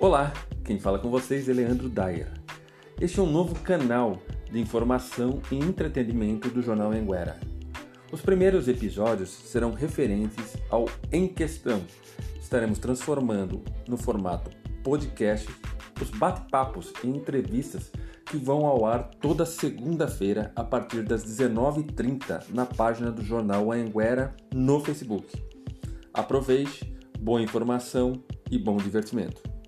Olá, quem fala com vocês é Leandro Dyer. Este é um novo canal de informação e entretenimento do Jornal Anguera. Os primeiros episódios serão referentes ao Em Questão. Estaremos transformando no formato podcast os bate-papos e entrevistas que vão ao ar toda segunda-feira a partir das 19h30 na página do jornal Anguera no Facebook. Aproveite, boa informação e bom divertimento.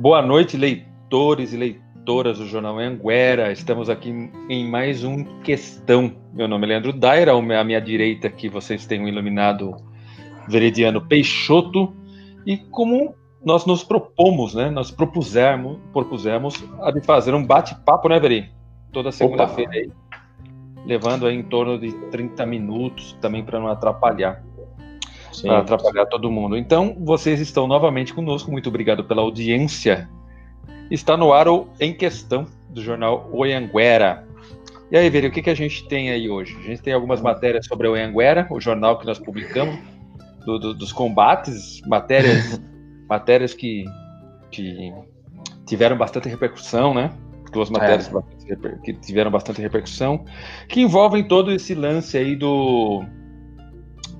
Boa noite, leitores e leitoras do Jornal Anguera. Estamos aqui em mais um Questão. Meu nome é Leandro Daira, à minha direita aqui vocês têm o iluminado Veridiano Peixoto. E como nós nos propomos, né? Nós propusemos, propusemos a de fazer um bate-papo, né, Veri? Toda segunda-feira aí, levando aí em torno de 30 minutos, também para não atrapalhar para atrapalhar todo mundo. Então, vocês estão novamente conosco. Muito obrigado pela audiência. Está no ar o Em Questão do jornal Oianguera. E aí, Veri, o que, que a gente tem aí hoje? A gente tem algumas matérias sobre o Oianguera, o jornal que nós publicamos, do, do, dos combates, matérias, matérias que, que tiveram bastante repercussão, né? Duas matérias é. que tiveram bastante repercussão, que envolvem todo esse lance aí do,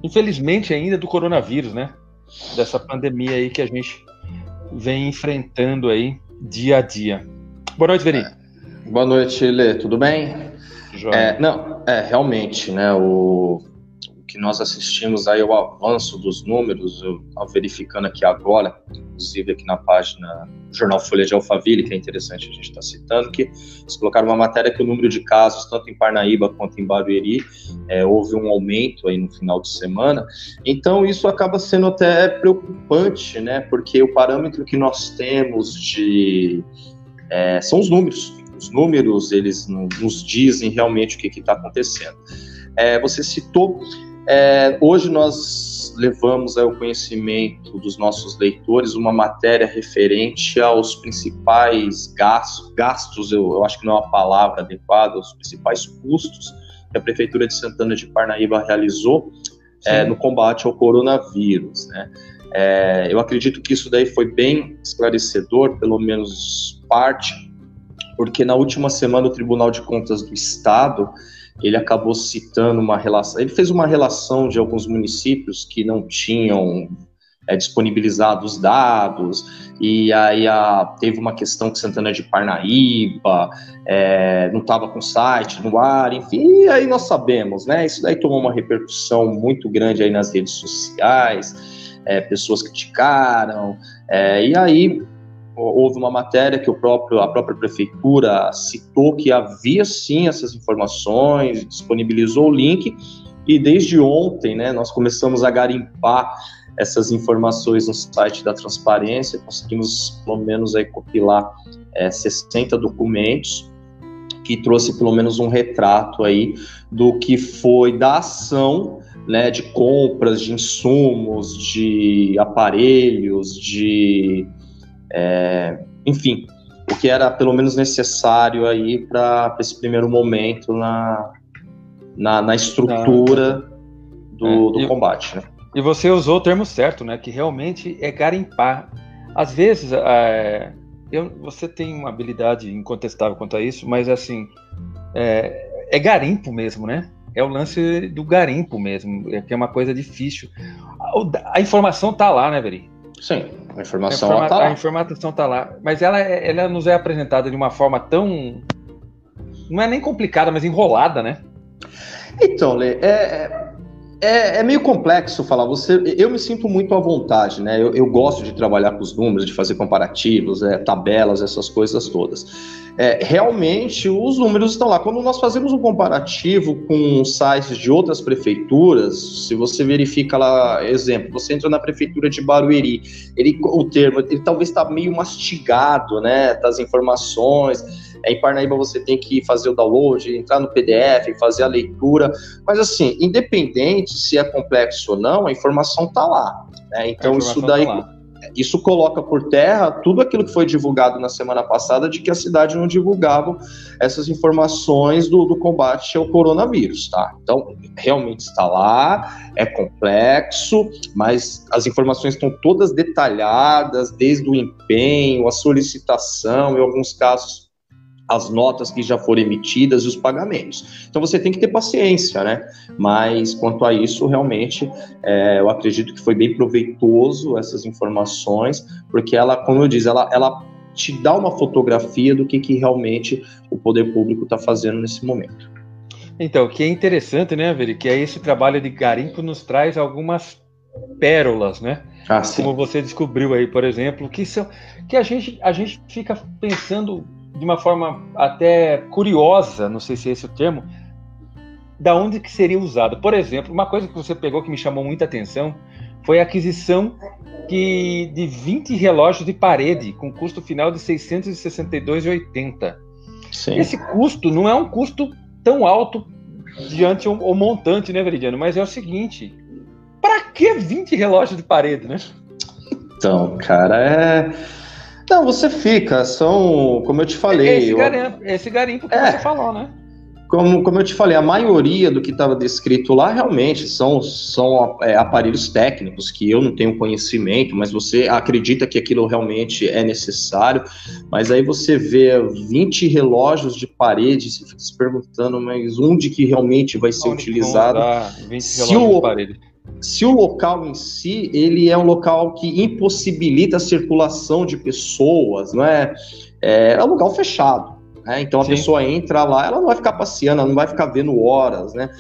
infelizmente ainda do coronavírus, né? Dessa pandemia aí que a gente vem enfrentando aí dia a dia. Boa noite, Veri. É. Boa noite, Lê. Tudo bem? É, não, é realmente, né? O, que nós assistimos aí ao avanço dos números, eu verificando aqui agora, inclusive aqui na página do Jornal Folha de Alphaville, que é interessante a gente estar tá citando, que eles colocaram uma matéria que o número de casos, tanto em Parnaíba quanto em Barueri, é, houve um aumento aí no final de semana. Então, isso acaba sendo até preocupante, né? Porque o parâmetro que nós temos de. É, são os números. Os números, eles nos dizem realmente o que está acontecendo. É, você citou é, hoje nós levamos ao conhecimento dos nossos leitores uma matéria referente aos principais gastos, gastos eu, eu, acho que não é uma palavra adequada, os principais custos que a Prefeitura de Santana de Parnaíba realizou é, no combate ao coronavírus. Né? É, eu acredito que isso daí foi bem esclarecedor, pelo menos parte, porque na última semana o Tribunal de Contas do Estado ele acabou citando uma relação. Ele fez uma relação de alguns municípios que não tinham é, disponibilizado os dados, e aí a, teve uma questão que Santana de Parnaíba é, não estava com site no ar, enfim, e aí nós sabemos, né? Isso daí tomou uma repercussão muito grande aí nas redes sociais, é, pessoas criticaram, é, e aí houve uma matéria que o próprio, a própria prefeitura citou que havia sim essas informações, disponibilizou o link, e desde ontem né, nós começamos a garimpar essas informações no site da transparência, conseguimos pelo menos aí compilar é, 60 documentos que trouxe pelo menos um retrato aí do que foi da ação né, de compras de insumos, de aparelhos, de é, enfim, o que era pelo menos necessário aí para esse primeiro momento na, na, na estrutura do, é, do e, combate. Né? E você usou o termo certo, né? Que realmente é garimpar. Às vezes, é, eu, você tem uma habilidade incontestável quanto a isso, mas assim, é, é garimpo mesmo, né? É o lance do garimpo mesmo, é que é uma coisa difícil. A, a informação tá lá, né, Veri? Sim, a informação a, informa tá lá. a informação está lá. Mas ela, é, ela nos é apresentada de uma forma tão. Não é nem complicada, mas enrolada, né? Então, Lê, é, é, é, meio complexo falar. Você, eu me sinto muito à vontade, né? Eu, eu gosto de trabalhar com os números, de fazer comparativos, é, tabelas, essas coisas todas é, realmente os números estão lá. Quando nós fazemos um comparativo com sites de outras prefeituras, se você verifica lá, exemplo, você entra na prefeitura de Barueri, ele, o termo, ele talvez está meio mastigado, né, das informações. É, em Parnaíba você tem que fazer o download, entrar no PDF, fazer a leitura, mas assim, independente se é complexo ou não, a informação está lá. Né? Então isso daí, tá isso coloca por terra tudo aquilo que foi divulgado na semana passada de que a cidade não divulgava essas informações do, do combate ao coronavírus, tá? Então, realmente está lá, é complexo, mas as informações estão todas detalhadas, desde o empenho, a solicitação, em alguns casos as notas que já foram emitidas e os pagamentos. Então você tem que ter paciência, né? Mas quanto a isso, realmente, é, eu acredito que foi bem proveitoso essas informações, porque ela, como eu disse, ela, ela te dá uma fotografia do que, que realmente o poder público está fazendo nesse momento. Então, o que é interessante, né, Veri, que é esse trabalho de garimpo nos traz algumas pérolas, né? Ah, Como você descobriu aí, por exemplo, que são que a gente a gente fica pensando de uma forma até curiosa, não sei se é esse o termo, da onde que seria usado. Por exemplo, uma coisa que você pegou que me chamou muita atenção foi a aquisição que, de 20 relógios de parede com custo final de 662,80. Esse custo não é um custo tão alto diante o, o montante, né, Veridiano? Mas é o seguinte: para que 20 relógios de parede, né? Então, cara, é não, você fica, são, como eu te falei. Esse garimpo, esse garimpo que é, você falou, né? Como, como eu te falei, a maioria do que estava descrito lá realmente são, são é, aparelhos técnicos que eu não tenho conhecimento, mas você acredita que aquilo realmente é necessário. Mas aí você vê 20 relógios de parede, e fica se perguntando, mas onde que realmente vai ser Onde utilizado? 20 relógios o, de parede se o local em si ele é um local que impossibilita a circulação de pessoas, não é? É, é um local fechado. Né? Então a Sim. pessoa entra lá, ela não vai ficar passeando, ela não vai ficar vendo horas, né?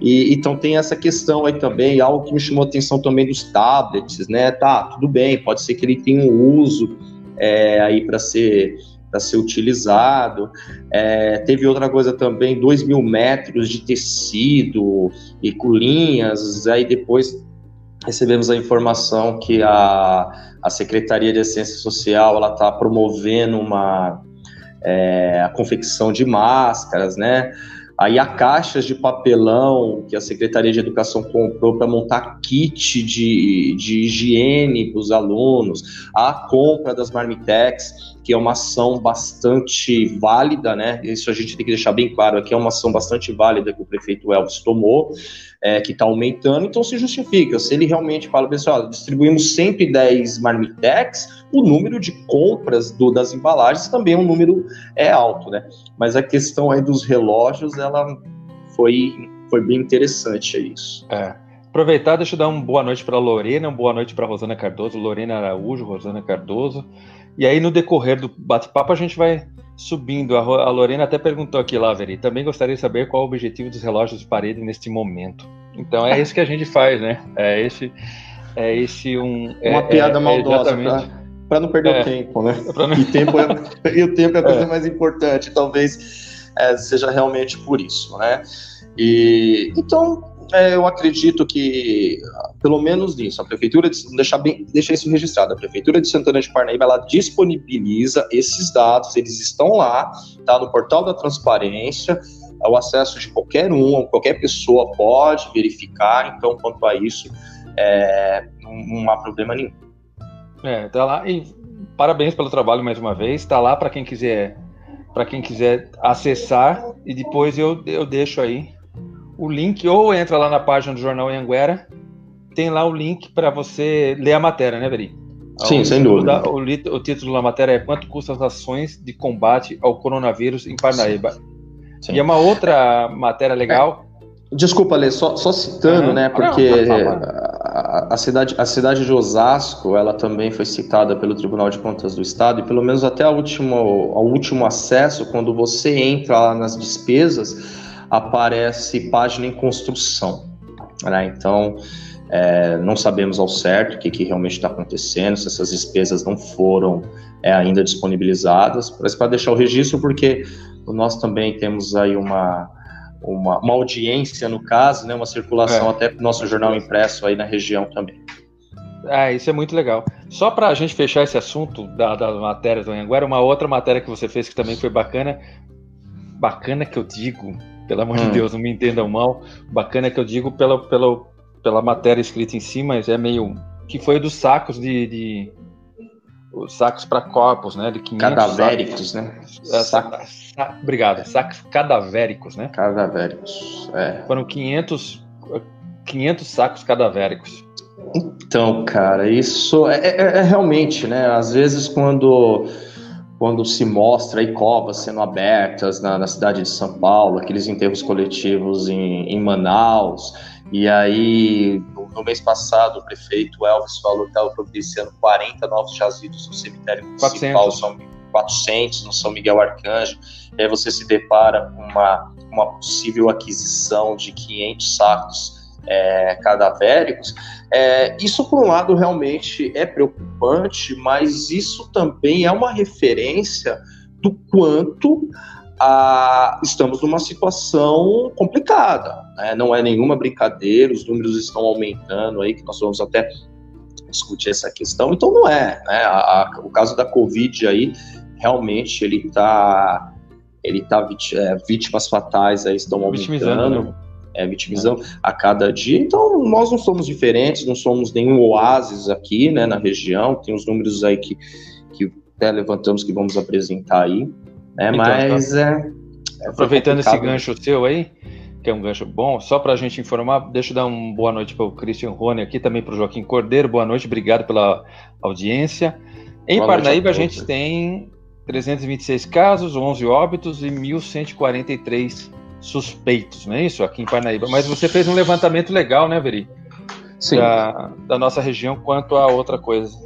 E, então tem essa questão aí também, algo que me chamou a atenção também dos tablets, né? Tá, tudo bem, pode ser que ele tenha um uso é, aí para ser para ser utilizado. É, teve outra coisa também, 2 mil metros de tecido e com linhas. Aí depois recebemos a informação que a, a Secretaria de Ciência Social está promovendo uma é, a confecção de máscaras, né? Aí há caixas de papelão que a Secretaria de Educação comprou para montar kit de, de higiene para os alunos, a compra das marmitex que é uma ação bastante válida, né? Isso a gente tem que deixar bem claro aqui, é uma ação bastante válida que o prefeito Elvis tomou, é, que está aumentando, então se justifica. Se ele realmente fala, pessoal, distribuímos 110 marmitex, o número de compras do, das embalagens também é um número é alto, né? Mas a questão aí dos relógios, ela foi, foi bem interessante é isso. É. Aproveitar, deixa eu dar uma boa noite para Lorena, uma boa noite para Rosana Cardoso, Lorena Araújo, Rosana Cardoso. E aí, no decorrer do bate-papo, a gente vai subindo. A Lorena até perguntou aqui, Laveri, também gostaria de saber qual o objetivo dos relógios de parede neste momento. Então, é isso que a gente faz, né? É esse, é esse um... É, Uma piada é, maldosa, para não perder é, o tempo, né? Não... E, tempo é, e o tempo é a coisa é. mais importante, talvez é, seja realmente por isso, né? E, então, é, eu acredito que, pelo menos nisso, a prefeitura de, bem, isso registrado, a prefeitura de Santana de Parnaíba ela disponibiliza esses dados, eles estão lá, tá no portal da transparência, o acesso de qualquer um, qualquer pessoa pode verificar. Então, quanto a isso, é, não, não há problema nenhum. É, tá lá e parabéns pelo trabalho mais uma vez. Está lá para quem quiser para quem quiser acessar e depois eu, eu deixo aí o link, ou entra lá na página do Jornal Anguera, tem lá o link para você ler a matéria, né, Veri? Sim, o sem dúvida. Da, o, o, título da matéria é Quanto custam as ações de combate ao coronavírus em Parnaíba? Sim. Sim. E é uma outra matéria legal. É. Desculpa, Lê, só, só citando, né, porque a, a, cidade, a cidade de Osasco, ela também foi citada pelo Tribunal de Contas do Estado, e pelo menos até o último, ao último acesso, quando você entra lá nas despesas, aparece página em construção. Né? Então, é, não sabemos ao certo o que, que realmente está acontecendo, se essas despesas não foram é, ainda disponibilizadas, mas para deixar o registro, porque nós também temos aí uma, uma, uma audiência no caso, né, uma circulação é. até para o nosso jornal impresso aí na região também. Ah, isso é muito legal. Só para a gente fechar esse assunto da, da matéria do Anhanguera, uma outra matéria que você fez que também foi bacana, bacana que eu digo, pelo amor hum. de Deus, não me entendam mal. Bacana que eu digo pela, pela, pela matéria escrita em si, mas é meio. que foi dos sacos de, de, os sacos para corpos, né? De 500 cadavéricos, sacos. né? É, Sac... Sa... Obrigado, sacos cadavéricos, né? Cadavéricos, é. Foram 500, 500 sacos cadavéricos. Então, cara, isso é, é, é, realmente, né? Às vezes quando quando se mostra aí covas sendo abertas na, na cidade de São Paulo, aqueles enterros coletivos em, em Manaus, e aí no mês passado o prefeito Elvis falou que estava providenciando 40 novos jazidos no cemitério municipal 400. São 400 no São Miguel Arcanjo, e aí você se depara com uma, uma possível aquisição de 500 sacos é, cadavéricos, é, isso, por um lado, realmente é preocupante, mas isso também é uma referência do quanto a, estamos numa situação complicada. Né? Não é nenhuma brincadeira, os números estão aumentando aí, que nós vamos até discutir essa questão. Então, não é. Né? A, a, o caso da Covid aí, realmente, ele está ele tá é, vítimas fatais aí estão aumentando. Né? É, vitimizando a cada dia. Então, nós não somos diferentes, não somos nenhum oásis aqui, né, na região. Tem os números aí que, que até levantamos que vamos apresentar aí, né, então, mas tá. é, é Aproveitando esse gancho seu aí, que é um gancho bom, só para a gente informar, deixa eu dar uma boa noite para o Christian Rony aqui, também para o Joaquim Cordeiro, boa noite, obrigado pela audiência. Em boa Parnaíba a, a gente tem 326 casos, 11 óbitos e 1.143 suspeitos, não é isso? Aqui em Parnaíba. Mas você fez um levantamento legal, né, Veri? Sim. Da, da nossa região quanto a outra coisa.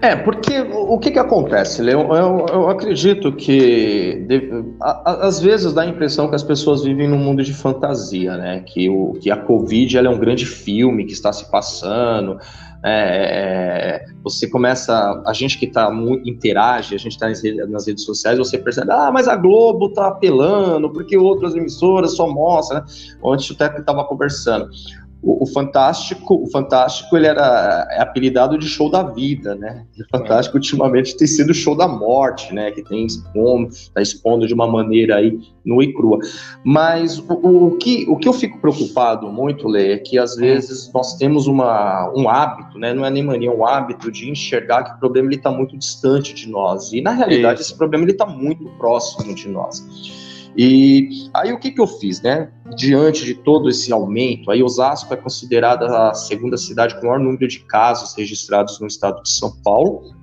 É, porque o que, que acontece, Leon? Eu, eu acredito que de, a, às vezes dá a impressão que as pessoas vivem num mundo de fantasia, né? Que, o, que a Covid é um grande filme que está se passando, é, é, você começa, a gente que tá muito, interage, a gente está nas, redes sociais, você percebe, ah, mas a Globo tá apelando, porque outras emissoras só mostram, né? Ontem o Teco estava conversando. O, o, Fantástico, o Fantástico ele era é apelidado de show da vida, né? E o Fantástico ultimamente tem sido show da morte, né? Que tem expondo, tá expondo de uma maneira aí nua e crua. Mas o, o, que, o que eu fico preocupado muito, Lê, é que às vezes nós temos uma, um hábito, né? Não é nem mania, é um hábito de enxergar que o problema ele está muito distante de nós. E na realidade Isso. esse problema ele está muito próximo de nós. E aí o que, que eu fiz, né? Diante de todo esse aumento, aí Osasco é considerada a segunda cidade com o maior número de casos registrados no estado de São Paulo.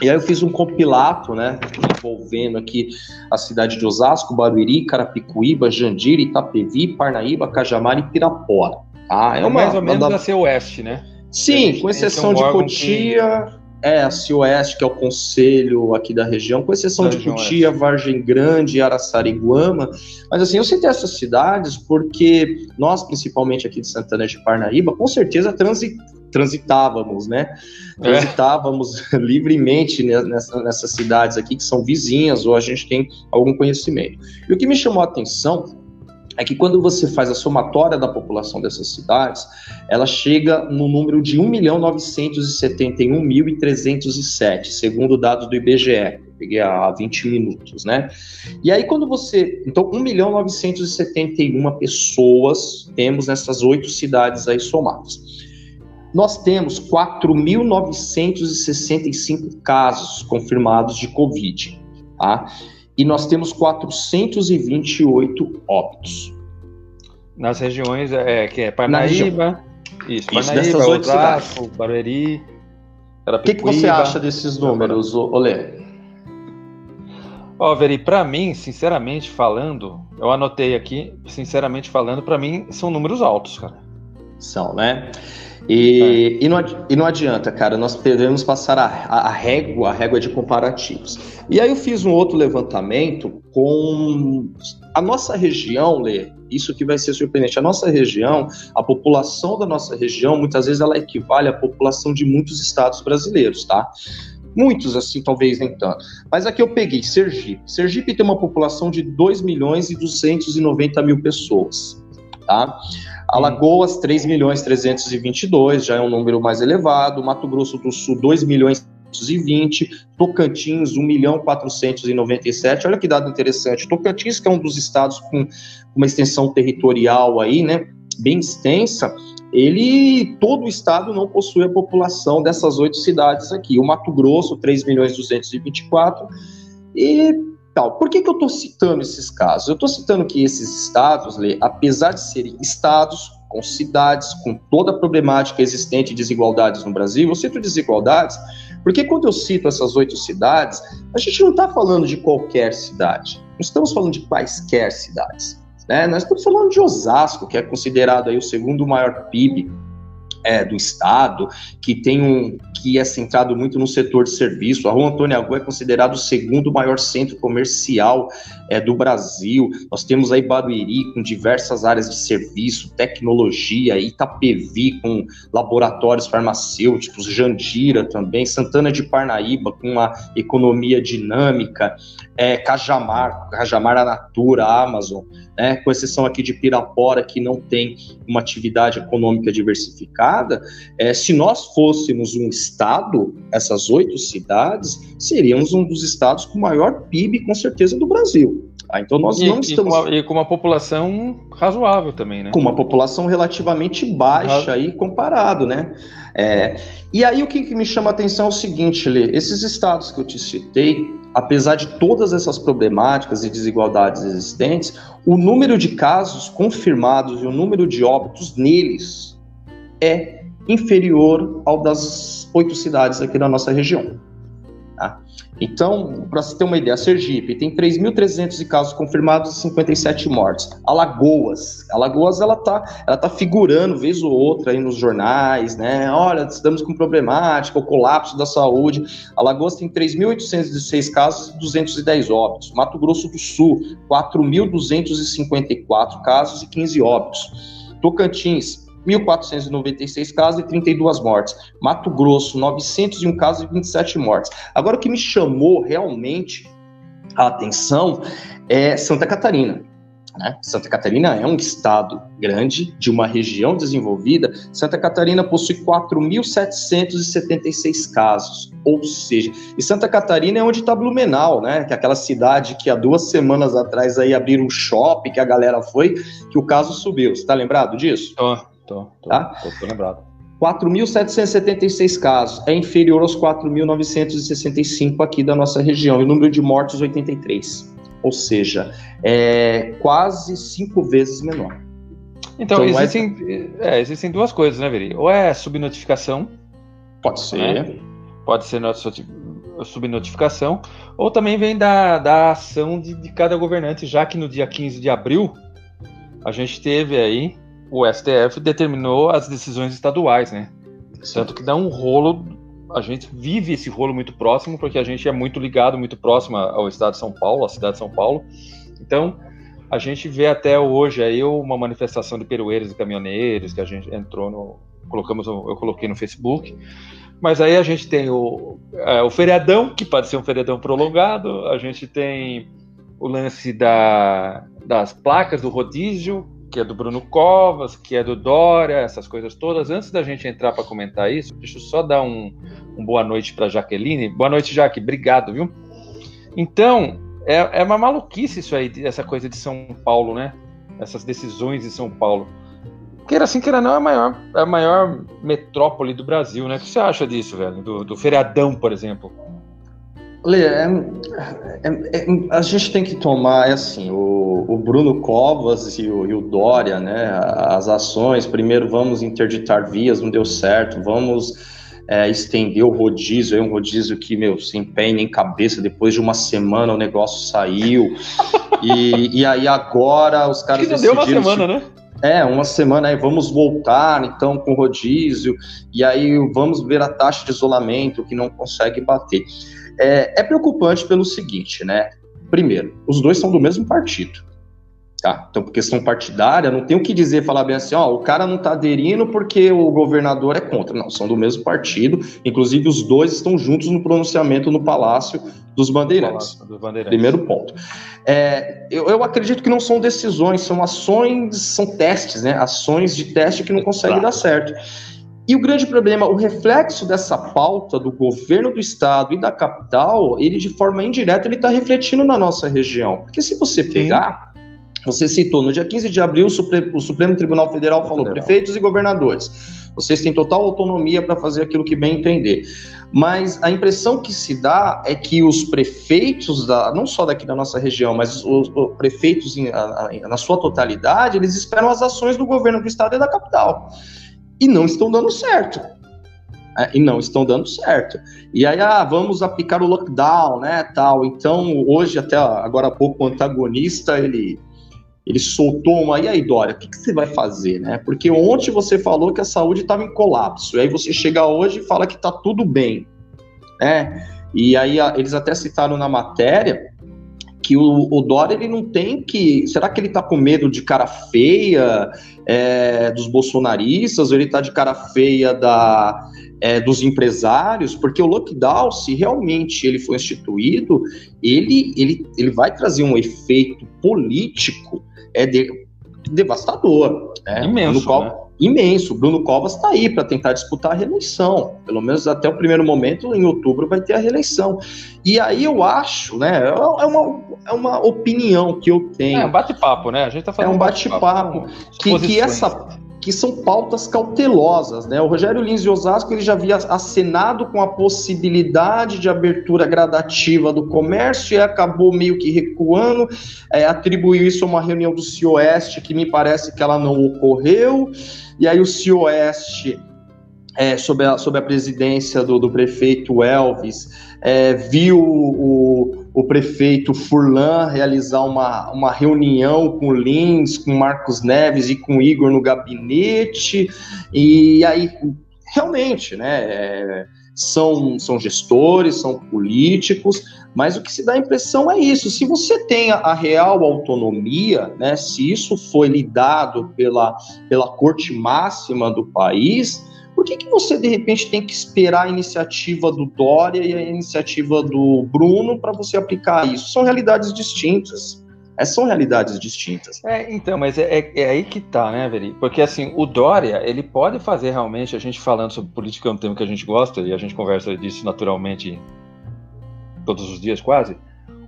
E aí eu fiz um compilado, né, envolvendo aqui a cidade de Osasco, Barueri, Carapicuíba, Jandira, Itapevi, Parnaíba, Cajamar e Pirapora. Tá? É, é uma, mais ou menos uma... a ser oeste, né? Sim, com exceção um de Cotia. É, a CIOeste, que é o conselho aqui da região, com exceção de Cutia, Vargem Grande, Araçariguama. Mas assim, eu citei essas cidades porque nós, principalmente aqui de Santana de Parnaíba, com certeza transi transitávamos, né? É. Transitávamos é. livremente nessa, nessas cidades aqui que são vizinhas ou a gente tem algum conhecimento. E o que me chamou a atenção é que quando você faz a somatória da população dessas cidades, ela chega no número de 1.971.307, segundo dados do IBGE. peguei há 20 minutos, né? E aí quando você, então 1.971 pessoas temos nessas oito cidades aí somadas. Nós temos 4.965 casos confirmados de Covid, tá? E nós temos 428 óbitos. Nas regiões é, que é Parnaíba, isso, isso Parnaíba, Osasco, Barueri, O que, que, você acha desses números, Olê? Ó, Veri, para mim, sinceramente falando, eu anotei aqui, sinceramente falando, para mim são números altos, cara. São, né? E, é. e, não, e não adianta, cara, nós devemos passar a, a, régua, a régua de comparativos. E aí eu fiz um outro levantamento com a nossa região, Lê, isso que vai ser surpreendente. A nossa região, a população da nossa região, muitas vezes ela equivale à população de muitos estados brasileiros, tá? Muitos, assim, talvez nem tanto. Mas aqui eu peguei Sergipe. Sergipe tem uma população de 2 milhões e 290 mil pessoas, tá? Alagoas, 3 milhões 322, já é um número mais elevado. Mato Grosso do Sul, 2 milhões 220, Tocantins, 1 milhão 497. Olha que dado interessante. Tocantins, que é um dos estados com uma extensão territorial aí, né, bem extensa, ele todo o estado não possui a população dessas oito cidades aqui. O Mato Grosso, 3 milhões 224 e tal. Por que, que eu estou citando esses casos? Eu estou citando que esses estados, Lê, apesar de serem estados com cidades, com toda a problemática existente de desigualdades no Brasil, eu cito desigualdades porque quando eu cito essas oito cidades, a gente não está falando de qualquer cidade, não estamos falando de quaisquer cidades. Né? Nós estamos falando de Osasco, que é considerado aí o segundo maior PIB é, do Estado, que tem um que é centrado muito no setor de serviço. A Rua Antônio Agô é considerado o segundo maior centro comercial é, do Brasil. Nós temos aí Barueri com diversas áreas de serviço, tecnologia, Itapevi com laboratórios farmacêuticos, Jandira também, Santana de Parnaíba com uma economia dinâmica, é, Cajamar, Cajamar a Natura, Amazon, né, com exceção aqui de Pirapora, que não tem uma atividade econômica diversificada, é, se nós fôssemos um estado, essas oito cidades, seríamos um dos estados com maior PIB, com certeza, do Brasil. Ah, então nós e, não estamos. E com, a, e com, uma população razoável também, né? Com uma população relativamente baixa aí comparado, né? É, e aí o que, que me chama a atenção é o seguinte, Lê, esses estados que eu te citei, apesar de todas essas problemáticas e desigualdades existentes, o número de casos confirmados e o número de óbitos neles é inferior ao das oito cidades aqui da nossa região. Tá? Então, para você ter uma ideia, Sergipe tem 3.300 casos confirmados e 57 mortes. Alagoas, Alagoas ela tá, ela tá figurando vez ou outra aí nos jornais, né? Olha, estamos com problemática, o colapso da saúde. Alagoas tem 3.816 casos e 210 óbitos. Mato Grosso do Sul, 4.254 casos e 15 óbitos. Tocantins, 1.496 casos e 32 mortes. Mato Grosso, 901 casos e 27 mortes. Agora, o que me chamou realmente a atenção é Santa Catarina. Né? Santa Catarina é um estado grande, de uma região desenvolvida. Santa Catarina possui 4.776 casos, ou seja, e Santa Catarina é onde está Blumenau, né? Que é aquela cidade que há duas semanas atrás aí abriram um shopping, que a galera foi, que o caso subiu. Você está lembrado disso? Oh. Tô, tô, tá? tô, tô lembrado. 4.776 casos, é inferior aos 4.965 aqui da nossa região, e o número de mortes 83. Ou seja, é quase cinco vezes menor. Então, então existem, é... É, existem duas coisas, né, Veri? Ou é subnotificação. Pode ser. Né? Pode ser subnotificação. Ou também vem da, da ação de, de cada governante, já que no dia 15 de abril a gente teve aí o STF determinou as decisões estaduais, né? Sim. Tanto que dá um rolo, a gente vive esse rolo muito próximo, porque a gente é muito ligado, muito próximo ao estado de São Paulo, à cidade de São Paulo. Então, a gente vê até hoje aí uma manifestação de perueiros e caminhoneiros que a gente entrou no. Colocamos, eu coloquei no Facebook. Mas aí a gente tem o, é, o feriadão, que pode ser um feriadão prolongado, a gente tem o lance da, das placas do rodízio, que é do Bruno Covas, que é do Dória, essas coisas todas. Antes da gente entrar para comentar isso, deixa eu só dar um, um boa noite para Jaqueline. Boa noite, Jaque. Obrigado, viu? Então, é, é uma maluquice isso aí, essa coisa de São Paulo, né? Essas decisões de São Paulo. Queira assim, queira não, é a maior, é a maior metrópole do Brasil, né? O que você acha disso, velho? Do, do feriadão, por exemplo? Lê, é, é, é, a gente tem que tomar, é assim, o, o Bruno Covas e o, e o, Dória, né, as ações, primeiro vamos interditar vias, não deu certo, vamos é, estender o rodízio, é um rodízio que, meu, sem pé nem cabeça, depois de uma semana o negócio saiu, e, e aí agora os caras que decidiram... deu uma semana, né? É, uma semana aí, vamos voltar então com rodízio, e aí vamos ver a taxa de isolamento que não consegue bater. É, é preocupante pelo seguinte, né? Primeiro, os dois são do mesmo partido. Tá? Então, por questão partidária, não tem o que dizer, falar bem assim, ó, o cara não está aderindo porque o governador é contra. Não, são do mesmo partido. Inclusive, os dois estão juntos no pronunciamento no Palácio dos Bandeirantes. Palácio dos Bandeirantes. Primeiro ponto. É, eu, eu, acredito que não são decisões, são ações, são testes, né? Ações de teste que não conseguem dar certo. E o grande problema, o reflexo dessa pauta do governo do estado e da capital, ele de forma indireta ele está refletindo na nossa região. Porque se você pegar, Você citou, no dia 15 de abril, o Supremo, o Supremo Tribunal Federal falou: Federal. prefeitos e governadores, vocês têm total autonomia para fazer aquilo que bem entender. Mas a impressão que se dá é que os prefeitos, da, não só daqui da nossa região, mas os, os prefeitos em, a, a, na sua totalidade, eles esperam as ações do governo do estado e da capital. E não estão dando certo. É, e não estão dando certo. E aí, ah, vamos aplicar o lockdown, né, tal. Então, hoje, até agora há pouco, o antagonista, ele ele soltou uma. E aí, Dória, o que, que, você vai fazer, né? Porque ontem você falou que a saúde estava em colapso, e aí você chega hoje e fala que está tudo bem, né? E aí eles até citaram na matéria que o, o Dória ele não tem que. Será que ele está com medo de cara feia é, dos bolsonaristas, ou ele está de cara feia da, é, dos empresários? Porque o lockdown, se realmente ele for instituído, ele, ele, ele vai trazer um efeito político é de, devastador. Né? Imenso, Bruno né? Imenso. Bruno Covas está aí para tentar disputar a reeleição. Pelo menos até o primeiro momento, em outubro, vai ter a reeleição. E aí eu acho, né? É uma, é uma opinião que eu tenho. É um bate-papo, né? A gente tá falando. É um bate-papo. que, que essa que são pautas cautelosas, né? O Rogério Lins de Osasco ele já havia acenado com a possibilidade de abertura gradativa do comércio e acabou meio que recuando, é, atribuiu isso a uma reunião do CIOeste que me parece que ela não ocorreu, e aí o CIOeste é, sob, a, sob a presidência do, do prefeito Elvis, é, viu o, o prefeito Furlan realizar uma, uma reunião com Lins, com Marcos Neves e com Igor no gabinete, e aí, realmente, né, é, são, são gestores, são políticos, mas o que se dá a impressão é isso. Se você tem a real autonomia, né, se isso foi lidado pela, pela corte máxima do país, por que, que você, de repente, tem que esperar a iniciativa do Dória e a iniciativa do Bruno para você aplicar isso? São realidades distintas. É, são realidades distintas. É, então, mas é, é, é, aí que tá, né, Veri? Porque assim, o Dória, ele pode fazer realmente, a gente falando sobre política é um tema que a gente gosta, e a gente conversa disso naturalmente todos os dias quase.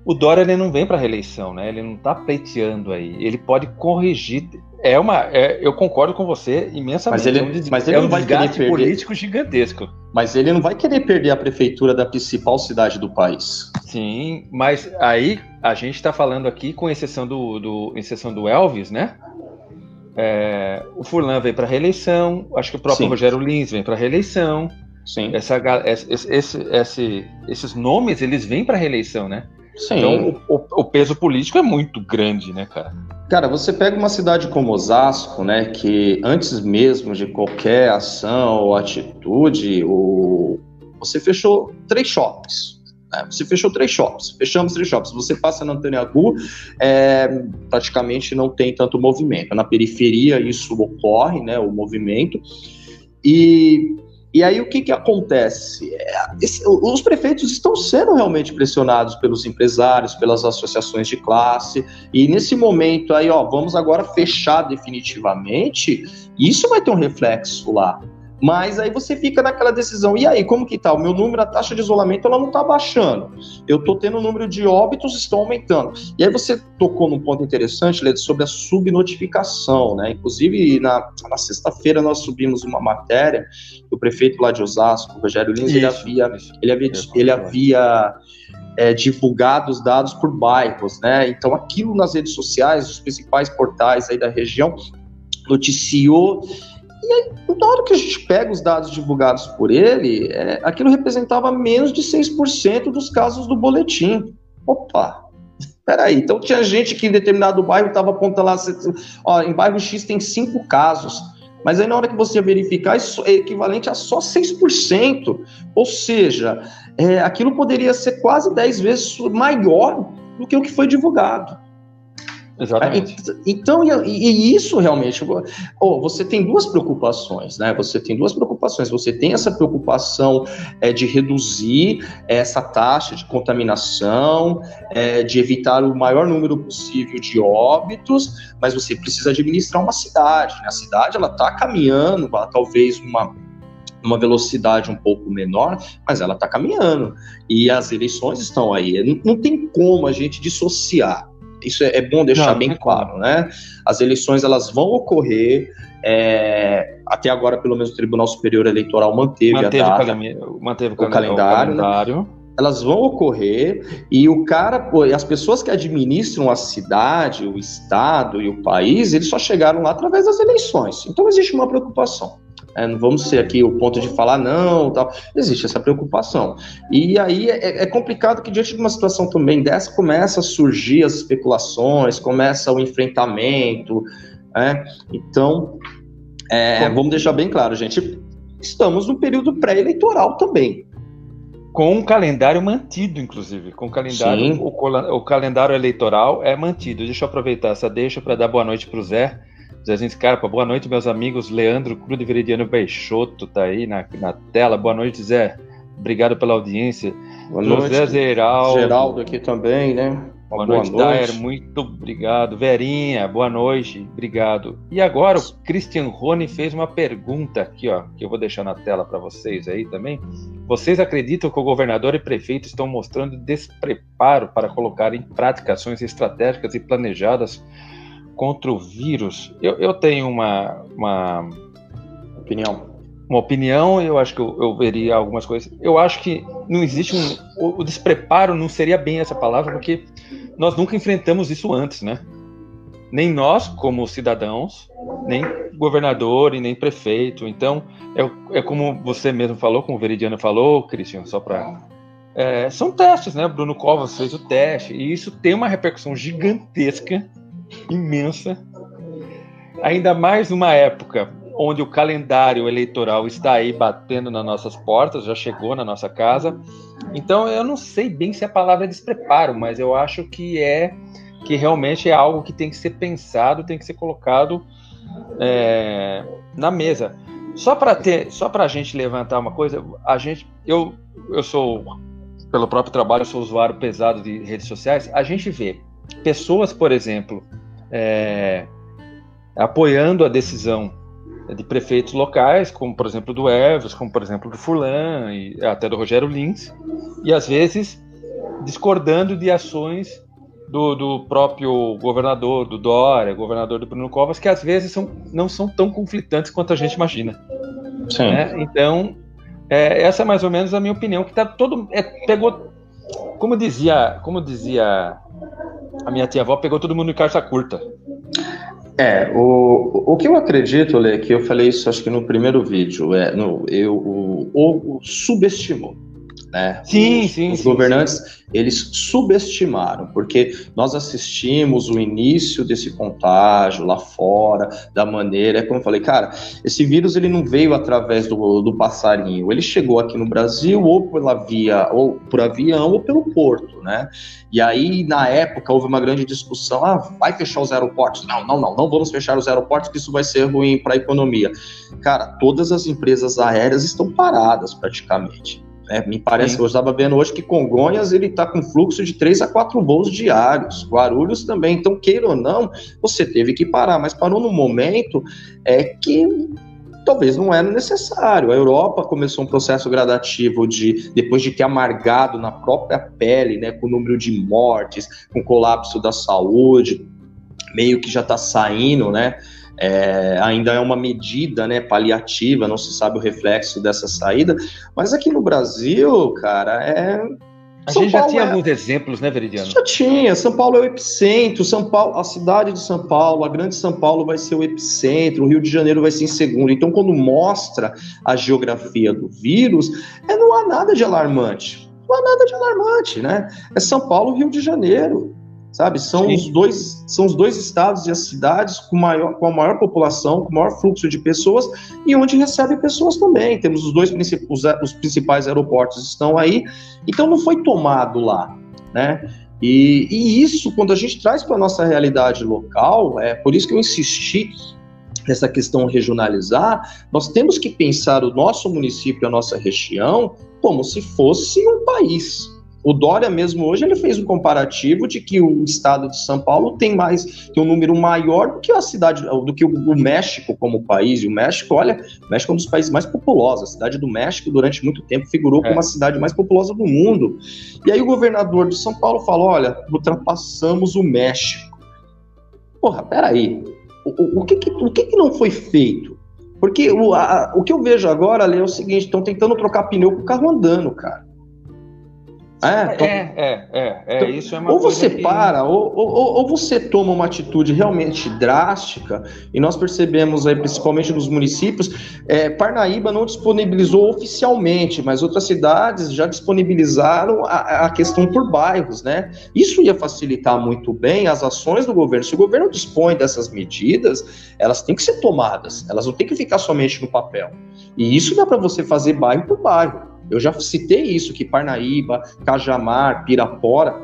O Dória ele não vem para reeleição, né? Ele não está pleiteando aí. Ele pode corrigir é uma. É, eu concordo com você imensamente. Mas ele, é um, mas ele é um não vai querer perder. político gigantesco. Mas ele não vai querer perder a prefeitura da principal cidade do país. Sim, mas aí a gente está falando aqui, com exceção do, do, exceção do Elvis, né? É, o Furlan vem para reeleição, acho que o próprio Sim. Rogério Lins vem para reeleição. Sim. Essa, esse, esse, esse, esses nomes eles vêm para reeleição, né? Sim. Então o, o, peso político é muito grande, né, cara? Cara, você pega uma cidade como Osasco, né, que antes mesmo de qualquer ação ou atitude, o... você fechou três shoppings. Né? Você fechou três shops, fechamos três shops. Você passa na Antônio Agu, é, praticamente não tem tanto movimento. Na periferia isso ocorre, né, o movimento. E e aí o que, que acontece? É, os prefeitos estão sendo realmente pressionados pelos empresários, pelas associações de classe, e nesse momento aí, ó, vamos agora fechar definitivamente, isso vai ter um reflexo lá. Mas aí você fica naquela decisão, e aí, como que tá? O meu número, a taxa de isolamento, ela não tá baixando. Eu tô tendo o número de óbitos estão aumentando. E aí você tocou num ponto interessante, Led, sobre a subnotificação, né? Inclusive, na, na sexta-feira nós subimos uma matéria do prefeito lá de Osasco, Rogério Lins, ele havia, ele havia, ele havia é, divulgado os dados por bairros, né? Então, aquilo nas redes sociais, os principais portais aí da região, noticiou e aí, na hora que a gente pega os dados divulgados por ele, é, aquilo representava menos de 6% dos casos do boletim. Opa! Peraí, então tinha gente que em determinado bairro estava apontando lá, ó, em bairro X tem cinco casos, mas aí na hora que você verificar, isso é equivalente a só 6%. Ou seja, é, aquilo poderia ser quase 10 vezes maior do que o que foi divulgado. Exatamente. Então, e, e isso realmente, oh, você tem duas preocupações, né? Você tem duas preocupações. Você tem essa preocupação é, de reduzir essa taxa de contaminação, é, de evitar o maior número possível de óbitos, mas você precisa administrar uma cidade. Né? A cidade ela está caminhando, talvez uma uma velocidade um pouco menor, mas ela está caminhando. E as eleições estão aí. Não, não tem como a gente dissociar isso é, é bom deixar não, bem não claro, né? As eleições elas vão ocorrer. É, até agora, pelo menos, o Tribunal Superior Eleitoral manteve, manteve a data, o, manteve o, o calendário. O calendário. Né? elas vão ocorrer e o cara, as pessoas que administram a cidade, o estado e o país, eles só chegaram lá através das eleições. Então existe uma preocupação. É, não vamos ser aqui o ponto de falar não, tal. Existe essa preocupação. E aí é, é, complicado que diante de uma situação também dessa começa a surgir as especulações, começa o enfrentamento. Né? Então, é, vamos deixar bem claro, gente. Estamos no período pré-eleitoral também com um calendário mantido, inclusive. Com o calendário, o, o, calendário eleitoral é mantido. Deixa eu aproveitar essa deixa para dar boa noite para o Zé. Zezinho Scarpa, boa noite, meus amigos. Leandro Crudo Veridiano Peixoto tá aí na, na tela. Boa noite, Zé. Obrigado pela audiência. Boa noite. José Geraldo. Geraldo aqui também, né? Boa, boa noite, Dair. Muito obrigado. Verinha, boa noite. Obrigado. E agora o Christian Rony fez uma pergunta aqui, ó, que eu vou deixar na tela para vocês aí também. Vocês acreditam que o governador e prefeito estão mostrando despreparo para colocar em prática ações estratégicas e planejadas contra o vírus? Eu, eu tenho uma, uma opinião uma opinião, eu acho que eu, eu, veria algumas coisas. Eu acho que não existe um. O, o, despreparo não seria bem essa palavra, porque nós nunca enfrentamos isso antes, né? Nem nós, como cidadãos, nem governador e nem prefeito. Então, é, é como você mesmo falou, como o Veridiano falou, Christian, só para. É, são testes, né? Bruno Covas fez o teste, e isso tem uma repercussão gigantesca, imensa, ainda mais numa época onde o calendário eleitoral está aí batendo nas nossas portas, já chegou na nossa casa. Então eu não sei bem se a palavra é despreparo, mas eu acho que é que realmente é algo que tem que ser pensado, tem que ser colocado é, na mesa. Só para ter, só para a gente levantar uma coisa, a gente, eu, eu sou pelo próprio trabalho, eu sou usuário pesado de redes sociais. A gente vê pessoas, por exemplo, é, apoiando a decisão de prefeitos locais, como por exemplo do Evers, como por exemplo do Furlan e até do Rogério Lins, e às vezes discordando de ações do, do próprio governador, do Dória, governador do Bruno Covas, que às vezes são, não são tão conflitantes quanto a gente imagina. Sim. Né? Então, é, essa é mais ou menos a minha opinião, que tá todo. É, pegou. Como dizia, como dizia a minha tia-avó, pegou todo mundo em carta curta. É, o, o que eu acredito, Lê, que eu falei isso acho que no primeiro vídeo, é, no, eu, o, o subestimou. Né? Sim, os, sim. Os sim, governantes, sim. eles subestimaram, porque nós assistimos o início desse contágio lá fora, da maneira, é como eu falei, cara, esse vírus ele não veio através do, do passarinho, ele chegou aqui no Brasil ou pela via, ou por avião ou pelo porto, né? E aí, na época, houve uma grande discussão, ah, vai fechar os aeroportos? Não, não, não, não vamos fechar os aeroportos, que isso vai ser ruim para a economia. Cara, todas as empresas aéreas estão paradas praticamente. É, me parece, Sim. eu estava vendo hoje que Congonhas ele está com fluxo de 3 a 4 voos diários, Guarulhos também. Então, queira ou não, você teve que parar, mas parou no momento é que talvez não era necessário. A Europa começou um processo gradativo de, depois de ter amargado na própria pele, né, com o número de mortes, com o colapso da saúde, meio que já está saindo, né? É, ainda é uma medida né, paliativa, não se sabe o reflexo dessa saída, mas aqui no Brasil, cara, é. A São gente Paulo já tinha é... alguns exemplos, né, Veridiano? Já tinha. São Paulo é o epicentro. São Paulo, a cidade de São Paulo, a grande São Paulo vai ser o epicentro. O Rio de Janeiro vai ser em segundo. Então, quando mostra a geografia do vírus, é, não há nada de alarmante. Não há nada de alarmante, né? É São Paulo, Rio de Janeiro sabe? São os dois, são os dois estados e as cidades com, maior, com a maior população, com o maior fluxo de pessoas e onde recebe pessoas também. Temos os dois os, os principais aeroportos estão aí, então não foi tomado lá, né? E, e isso, quando a gente traz para a nossa realidade local, é por isso que eu insisti nessa questão regionalizar, nós temos que pensar o nosso município, a nossa região, como se fosse um país O Dória mesmo hoje ele fez um comparativo de que o estado de São Paulo tem mais tem um número maior do que a cidade do que o, México como país. E o México, olha, o México é um dos países mais populosos. A cidade do México durante muito tempo figurou é. como a cidade mais populosa do mundo. E aí o governador de São Paulo falou: olha, ultrapassamos o México. Porra, peraí. O, o, o, que, que, o que, que não foi feito? Porque o, a, o que eu vejo agora, é o seguinte: estão tentando trocar pneu com o carro andando, cara. É, então, é, é, é, é, então, isso é uma Ou você que... para, ou, ou, ou, você toma uma atitude realmente drástica, e nós percebemos aí, principalmente nos municípios, é, Parnaíba não disponibilizou oficialmente, mas outras cidades já disponibilizaram a, a, questão por bairros, né? Isso ia facilitar muito bem as ações do governo. Se o governo dispõe dessas medidas, elas têm que ser tomadas, elas não têm que ficar somente no papel. E isso dá para você fazer bairro por bairro. Eu já citei isso, que Parnaíba, Cajamar, Pirapora,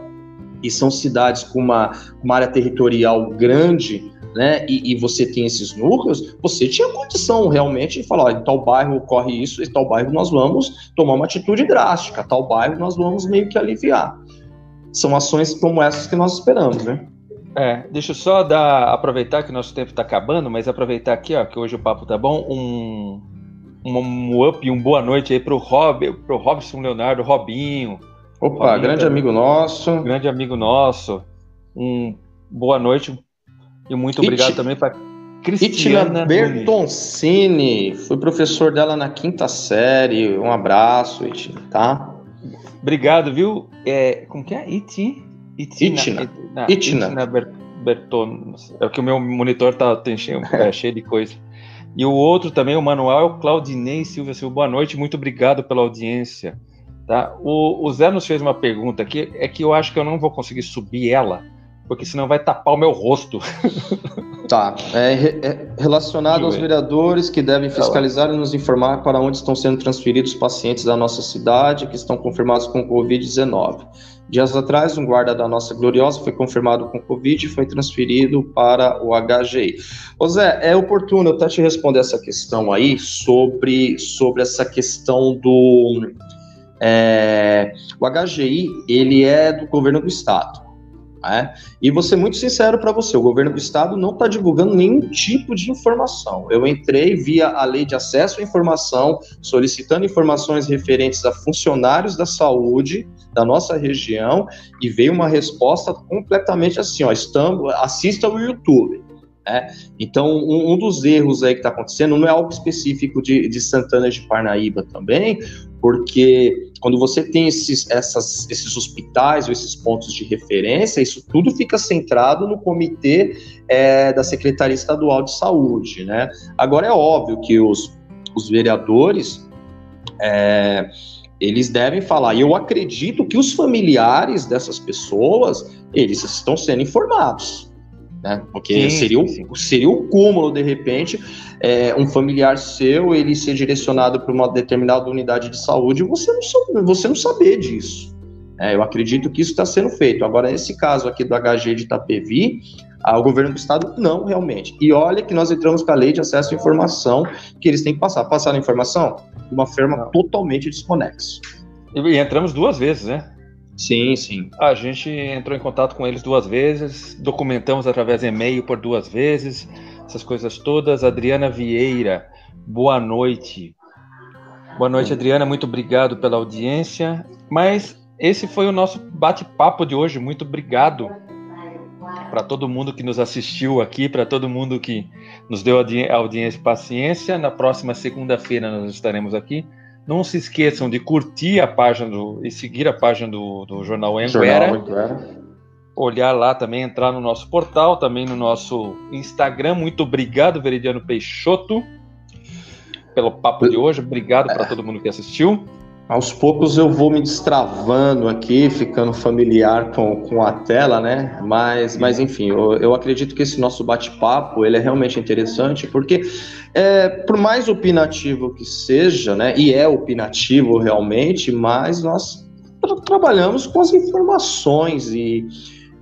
e são cidades com uma, uma área territorial grande, né, e, e, você tem esses núcleos, você tinha condição realmente de falar, em tal bairro ocorre isso, em tal bairro nós vamos tomar uma atitude drástica, tal bairro nós vamos meio que aliviar. São ações como essas que nós esperamos, né? É, deixa eu só dar, aproveitar que o nosso tempo está acabando, mas aproveitar aqui, ó, que hoje o papo tá bom, um, um up e um boa noite aí pro, Rob, pro Robson Leonardo, Robinho. Opa, Robinho, grande amigo nosso. Grande amigo nosso. Um boa noite e muito obrigado também para Cristiana Bertoncini. Fui professor dela na quinta série. Um abraço, Itina, tá? Obrigado, viu? É, como que é? Iti? Itina. Itina. Itina. Berton. É que o meu monitor tá tem cheio, é, cheio de coisa. E o outro também, o Manuel Claudinei Silva Silva. Boa noite, muito obrigado pela audiência. Tá? O, o Zé nos fez uma pergunta aqui, é que eu acho que eu não vou conseguir subir ela, porque senão vai tapar o meu rosto. Tá. É, é relacionado aos vereadores que devem fiscalizar e nos informar para onde estão sendo transferidos pacientes da nossa cidade que estão confirmados com Covid-19. Dias atrás, um guarda da nossa Gloriosa foi confirmado com Covid e foi transferido para o HGI. Ô Zé, é oportuno eu até te responder essa questão aí sobre, sobre essa questão do. É, o HGI, ele é do governo do estado. Né? E vou ser muito sincero para você: o governo do estado não está divulgando nenhum tipo de informação. Eu entrei via a lei de acesso à informação, solicitando informações referentes a funcionários da saúde da nossa região e veio uma resposta completamente assim: ó, estamos, assista o YouTube. Né? Então, um, um, dos erros aí que está acontecendo não é algo específico de, de Santana de Parnaíba também, porque quando você tem esses, essas, esses hospitais ou esses pontos de referência, isso tudo fica centrado no comitê é, da Secretaria Estadual de Saúde, né? Agora é óbvio que os, os vereadores é, eles devem falar. E eu acredito que os familiares dessas pessoas eles estão sendo informados né? Porque sim, seria, o, sim. seria o cúmulo, de repente, é, um familiar seu ele ser direcionado para uma determinada unidade de saúde e você não, você não saber disso. É, eu acredito que isso está sendo feito. Agora, nesse caso aqui do HG de Itapevi, ah, o governo do estado não realmente. E olha que nós entramos com a lei de acesso à informação que eles têm que passar. Passar a informação de uma forma não. totalmente desconexa. E entramos duas vezes, né? Sim, sim. A gente entrou em contato com eles duas vezes, documentamos através de e-mail por duas vezes, essas coisas todas. Adriana Vieira, boa noite. Boa noite, Adriana, muito obrigado pela audiência. Mas esse foi o nosso bate-papo de hoje. Muito obrigado para todo mundo que nos assistiu aqui, para todo mundo que nos deu audiência e paciência. Na próxima segunda-feira nós estaremos aqui não se esqueçam de curtir a página do, e seguir a página do, do Jornal Anguera. Olhar lá também, entrar no nosso portal, também no nosso Instagram. Muito obrigado, Veridiano Peixoto, pelo papo de hoje. Obrigado para todo mundo que assistiu. Aos poucos eu vou me destravando aqui, ficando familiar com, com a tela, né? Mas, mas enfim, eu, eu acredito que esse nosso bate-papo ele é realmente interessante, porque é, por mais opinativo que seja, né? E é opinativo realmente, mas nós tra trabalhamos com as informações e,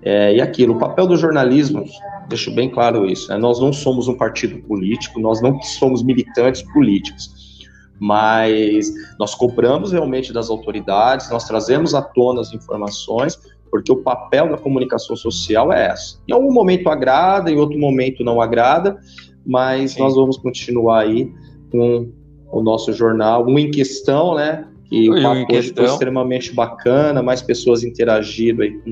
é, e aquilo. O papel do jornalismo, deixo bem claro isso, né? nós não somos um partido político, nós não somos militantes políticos Mas nós cobramos realmente das autoridades, nós trazemos à tona as informações, porque o papel da comunicação social é essa. Em algum momento agrada, em outro momento não agrada, mas Sim. nós vamos continuar aí com o nosso jornal, um em questão, né? E o papo hoje foi extremamente bacana, mais pessoas interagindo aí com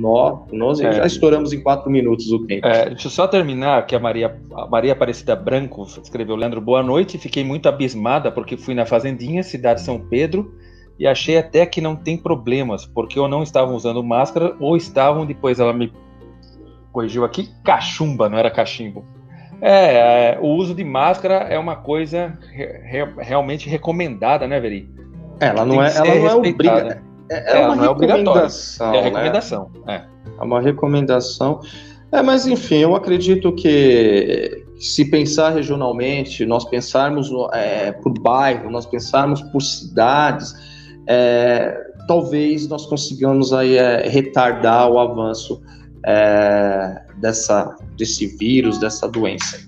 nós, é. já estouramos em quatro minutos o tempo. É, deixa eu só terminar, que a Maria, a Maria Aparecida Branco escreveu, Leandro, boa noite, fiquei muito abismada porque fui na Fazendinha, cidade de São Pedro, e achei até que não tem problemas, porque ou não estavam usando máscara, ou estavam, depois ela me corrigiu aqui, cachumba, não era cachimbo. É, é o uso de máscara é uma coisa re, realmente recomendada, né, Veri? Ela não é, ela não é obriga, é, é uma é recomendação. É recomendação. Né? É. é uma recomendação. É, mas enfim, eu acredito que se pensar regionalmente, nós pensarmos é, por bairro, nós pensarmos por cidades, é, talvez nós consigamos aí é, retardar o avanço é, dessa, desse vírus, dessa doença.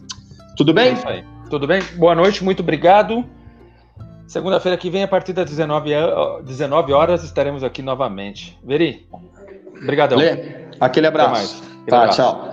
Tudo bem? É Tudo bem? Boa noite, muito obrigado. Segunda-feira que vem, a partir das 19, 19 horas, estaremos aqui novamente. Veri, obrigadão. Lê, aquele abraço. Tá, tchau.